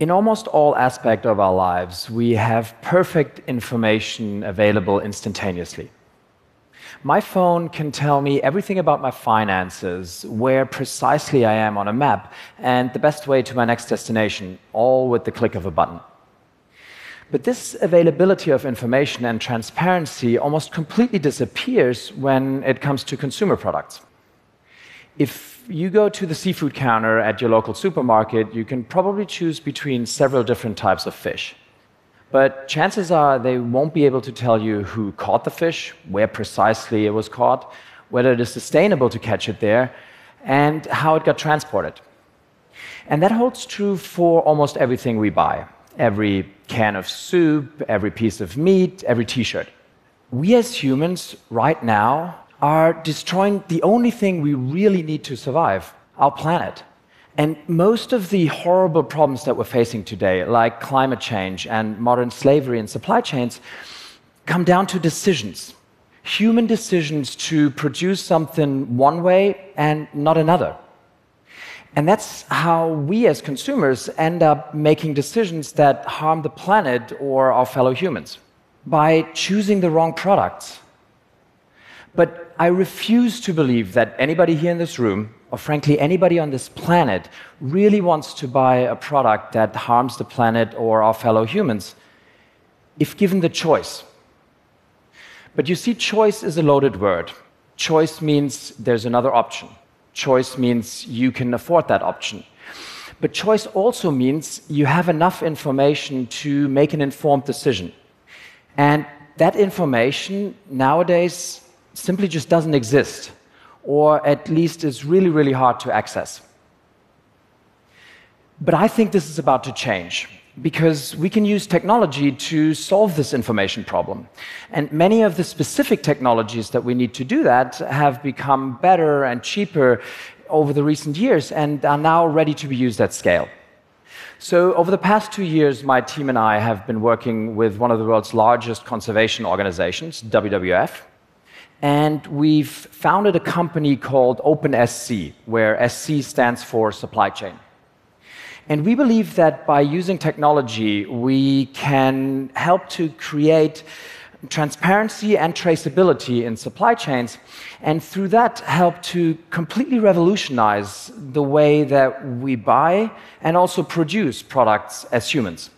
In almost all aspects of our lives, we have perfect information available instantaneously. My phone can tell me everything about my finances, where precisely I am on a map, and the best way to my next destination, all with the click of a button. But this availability of information and transparency almost completely disappears when it comes to consumer products. If you go to the seafood counter at your local supermarket, you can probably choose between several different types of fish. But chances are they won't be able to tell you who caught the fish, where precisely it was caught, whether it is sustainable to catch it there, and how it got transported. And that holds true for almost everything we buy every can of soup, every piece of meat, every t shirt. We as humans, right now, are destroying the only thing we really need to survive our planet. And most of the horrible problems that we're facing today, like climate change and modern slavery and supply chains, come down to decisions human decisions to produce something one way and not another. And that's how we as consumers end up making decisions that harm the planet or our fellow humans by choosing the wrong products. But I refuse to believe that anybody here in this room, or frankly anybody on this planet, really wants to buy a product that harms the planet or our fellow humans if given the choice. But you see, choice is a loaded word. Choice means there's another option. Choice means you can afford that option. But choice also means you have enough information to make an informed decision. And that information nowadays simply just doesn't exist, or at least is really, really hard to access. But I think this is about to change because we can use technology to solve this information problem. And many of the specific technologies that we need to do that have become better and cheaper over the recent years and are now ready to be used at scale. So, over the past two years, my team and I have been working with one of the world's largest conservation organizations, WWF, and we've founded a company called OpenSC, where SC stands for supply chain. And we believe that by using technology, we can help to create transparency and traceability in supply chains, and through that, help to completely revolutionize the way that we buy and also produce products as humans.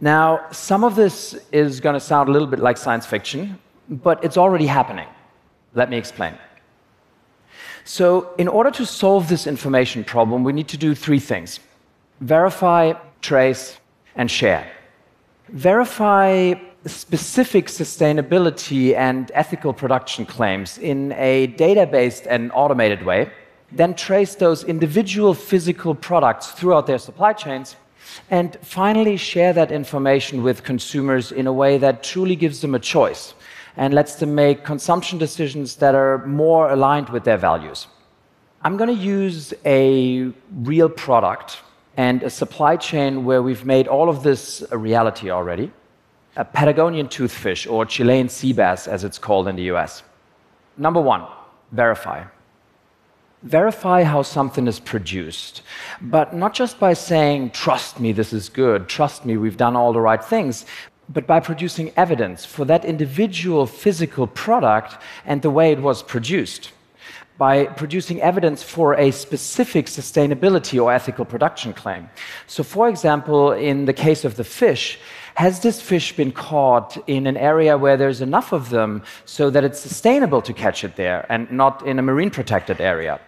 Now, some of this is going to sound a little bit like science fiction, but it's already happening. Let me explain. So, in order to solve this information problem, we need to do three things verify, trace, and share. Verify specific sustainability and ethical production claims in a data based and automated way, then trace those individual physical products throughout their supply chains, and finally share that information with consumers in a way that truly gives them a choice and lets them make consumption decisions that are more aligned with their values. I'm going to use a real product and a supply chain where we've made all of this a reality already a Patagonian toothfish, or Chilean sea bass as it's called in the US. Number one, verify. Verify how something is produced, but not just by saying, trust me, this is good, trust me, we've done all the right things, but by producing evidence for that individual physical product and the way it was produced. By producing evidence for a specific sustainability or ethical production claim. So, for example, in the case of the fish, has this fish been caught in an area where there's enough of them so that it's sustainable to catch it there and not in a marine protected area?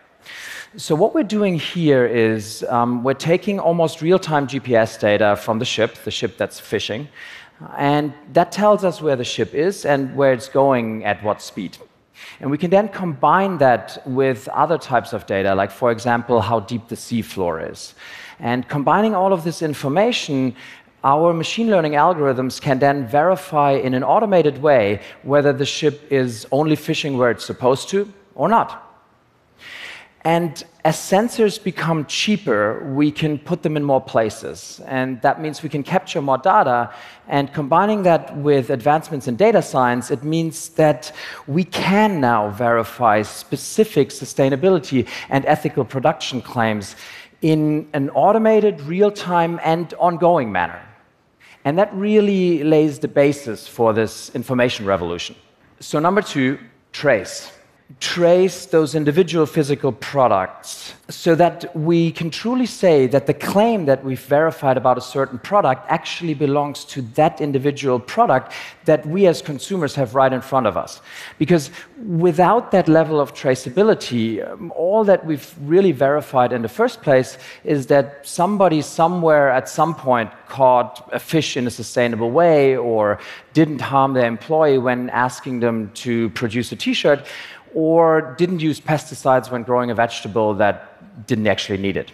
So, what we're doing here is um, we're taking almost real time GPS data from the ship, the ship that's fishing, and that tells us where the ship is and where it's going at what speed. And we can then combine that with other types of data, like, for example, how deep the seafloor is. And combining all of this information, our machine learning algorithms can then verify in an automated way whether the ship is only fishing where it's supposed to or not. And as sensors become cheaper, we can put them in more places. And that means we can capture more data. And combining that with advancements in data science, it means that we can now verify specific sustainability and ethical production claims in an automated, real time, and ongoing manner. And that really lays the basis for this information revolution. So, number two, trace trace those individual physical products so that we can truly say that the claim that we've verified about a certain product actually belongs to that individual product that we as consumers have right in front of us. Because without that level of traceability, um, all that we've really verified in the first place is that somebody somewhere at some point caught a fish in a sustainable way or didn't harm their employee when asking them to produce a t shirt or didn't use pesticides when growing a vegetable that didn't actually need it.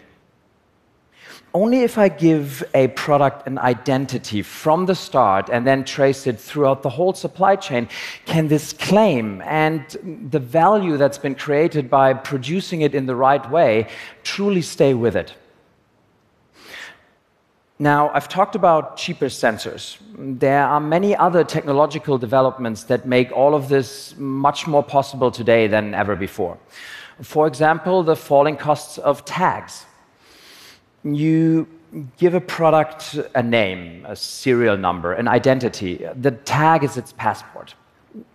Only if I give a product an identity from the start and then trace it throughout the whole supply chain can this claim and the value that's been created by producing it in the right way truly stay with it. Now, I've talked about cheaper sensors. There are many other technological developments that make all of this much more possible today than ever before. For example, the falling costs of tags. You give a product a name, a serial number, an identity. The tag is its passport.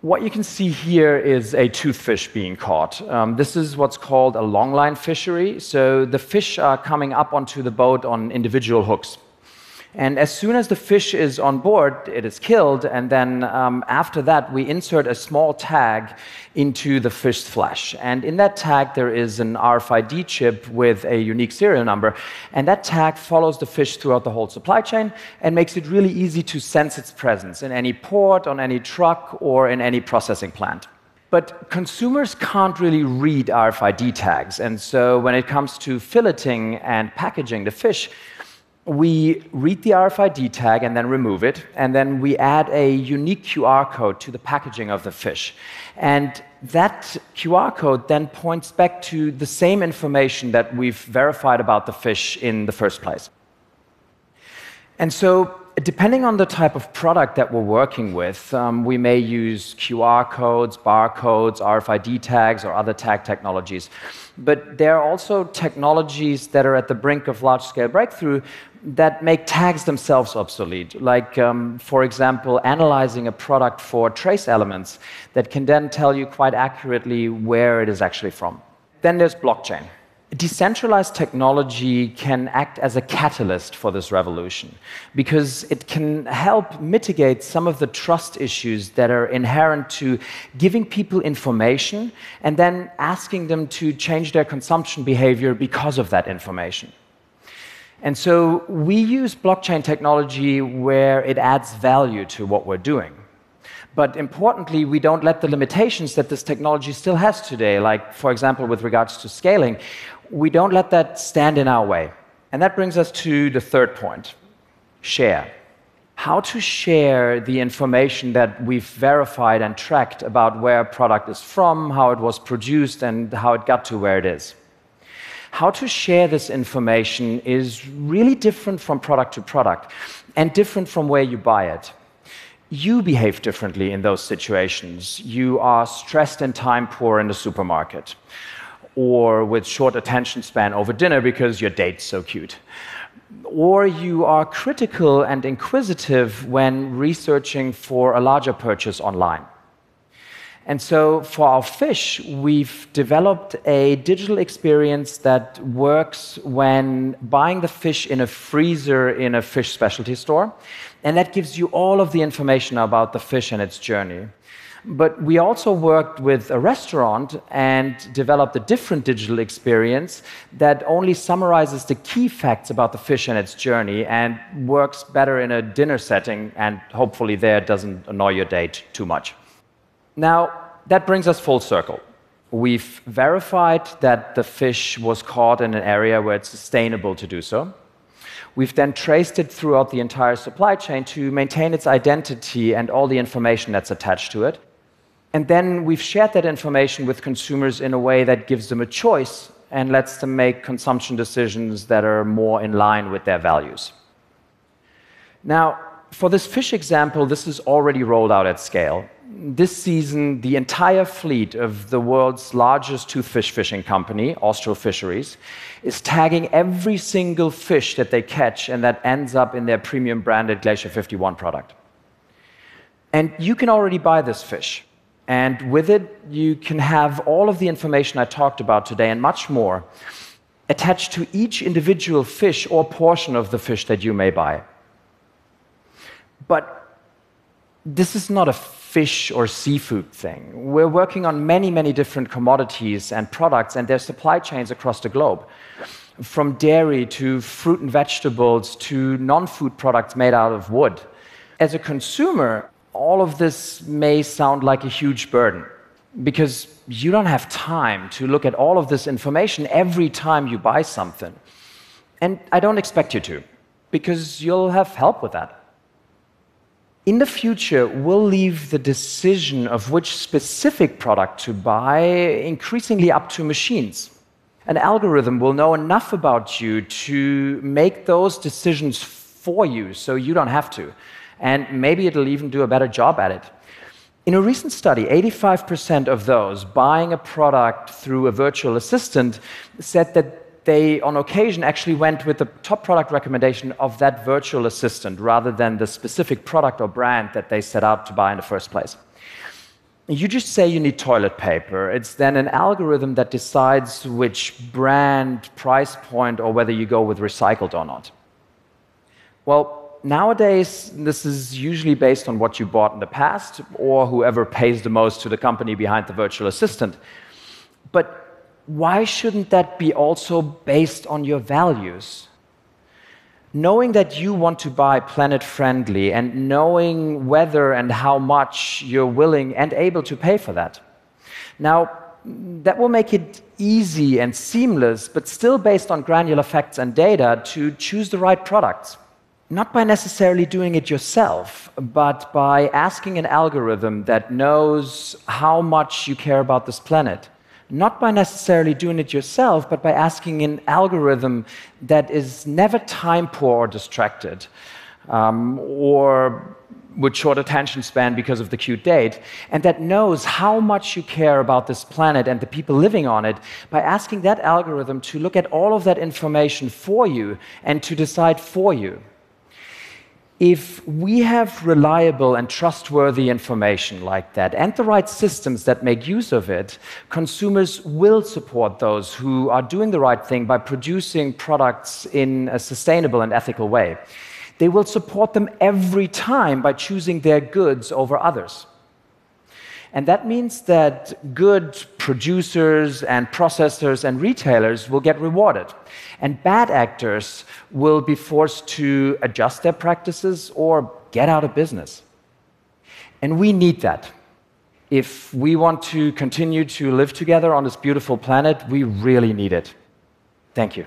What you can see here is a toothfish being caught. Um, this is what's called a longline fishery. So the fish are coming up onto the boat on individual hooks. And as soon as the fish is on board, it is killed, and then um, after that, we insert a small tag into the fish's flesh. And in that tag, there is an RFID chip with a unique serial number, and that tag follows the fish throughout the whole supply chain and makes it really easy to sense its presence in any port, on any truck, or in any processing plant. But consumers can't really read RFID tags, and so when it comes to filleting and packaging the fish, we read the RFID tag and then remove it, and then we add a unique QR code to the packaging of the fish. And that QR code then points back to the same information that we've verified about the fish in the first place. And so depending on the type of product that we're working with, um, we may use QR codes, barcodes, RFID tags, or other tag technologies. But there are also technologies that are at the brink of large scale breakthrough that make tags themselves obsolete. Like, um, for example, analyzing a product for trace elements that can then tell you quite accurately where it is actually from. Then there's blockchain. Decentralized technology can act as a catalyst for this revolution because it can help mitigate some of the trust issues that are inherent to giving people information and then asking them to change their consumption behavior because of that information. And so we use blockchain technology where it adds value to what we're doing. But importantly, we don't let the limitations that this technology still has today, like, for example, with regards to scaling, we don't let that stand in our way. And that brings us to the third point share. How to share the information that we've verified and tracked about where a product is from, how it was produced, and how it got to where it is. How to share this information is really different from product to product and different from where you buy it you behave differently in those situations. You are stressed and time poor in the supermarket, or with short attention span over dinner because your date's so cute. Or you are critical and inquisitive when researching for a larger purchase online. And so for our fish, we've developed a digital experience that works when buying the fish in a freezer in a fish specialty store. And that gives you all of the information about the fish and its journey. But we also worked with a restaurant and developed a different digital experience that only summarizes the key facts about the fish and its journey and works better in a dinner setting and hopefully there doesn't annoy your date too much. Now, that brings us full circle. We've verified that the fish was caught in an area where it's sustainable to do so. We've then traced it throughout the entire supply chain to maintain its identity and all the information that's attached to it. And then we've shared that information with consumers in a way that gives them a choice and lets them make consumption decisions that are more in line with their values. Now, for this fish example, this is already rolled out at scale. this season, the entire fleet of the world's largest toothfish fishing company, Austral Fisheries, is tagging every single fish that they catch and that ends up in their premium branded Glacier 51 product. And you can already buy this fish. And with it, you can have all of the information I talked about today and much more attached to each individual fish or portion of the fish that you may buy. But this is not a fish or seafood thing. We're working on many, many different commodities and products and their supply chains across the globe, from dairy to fruit and vegetables to non food products made out of wood. As a consumer, all of this may sound like a huge burden because you don't have time to look at all of this information every time you buy something. And I don't expect you to, because you'll have help with that. In the future, we'll leave the decision of which specific product to buy increasingly up to machines. An algorithm will know enough about you to make those decisions for you so you don't have to. And maybe it'll even do a better job at it. In a recent study, 85% of those buying a product through a virtual assistant said that they, on occasion, actually went with the top product recommendation of that virtual assistant rather than the specific product or brand that they set out to buy in the first place. You just say you need toilet paper. It's then an algorithm that decides which brand, price point, or whether you go with recycled or not. Well, nowadays, this is usually based on what you bought in the past or whoever pays the most to the company behind the virtual assistant. But why shouldn't that be also based on your values? Knowing that you want to buy planet friendly and knowing whether and how much you're willing and able to pay for that. Now, that will make it easy and seamless, but still based on granular facts and data to choose the right products. Not by necessarily doing it yourself, but by asking an algorithm that knows how much you care about this planet. Not by necessarily doing it yourself, but by asking an algorithm that is never time poor or distracted, um, or with short attention span because of the cute date, and that knows how much you care about this planet and the people living on it by asking that algorithm to look at all of that information for you and to decide for you if we have reliable and trustworthy information like that and the right systems that make use of it, consumers will support those who are doing the right thing by producing products in a sustainable and ethical way. They will support them every time by choosing their goods over others. And that means that good producers and processors and retailers will get rewarded. And bad actors will be forced to adjust their practices or get out of business. And we need that. If we want to continue to live together on this beautiful planet, we really need it. Thank you.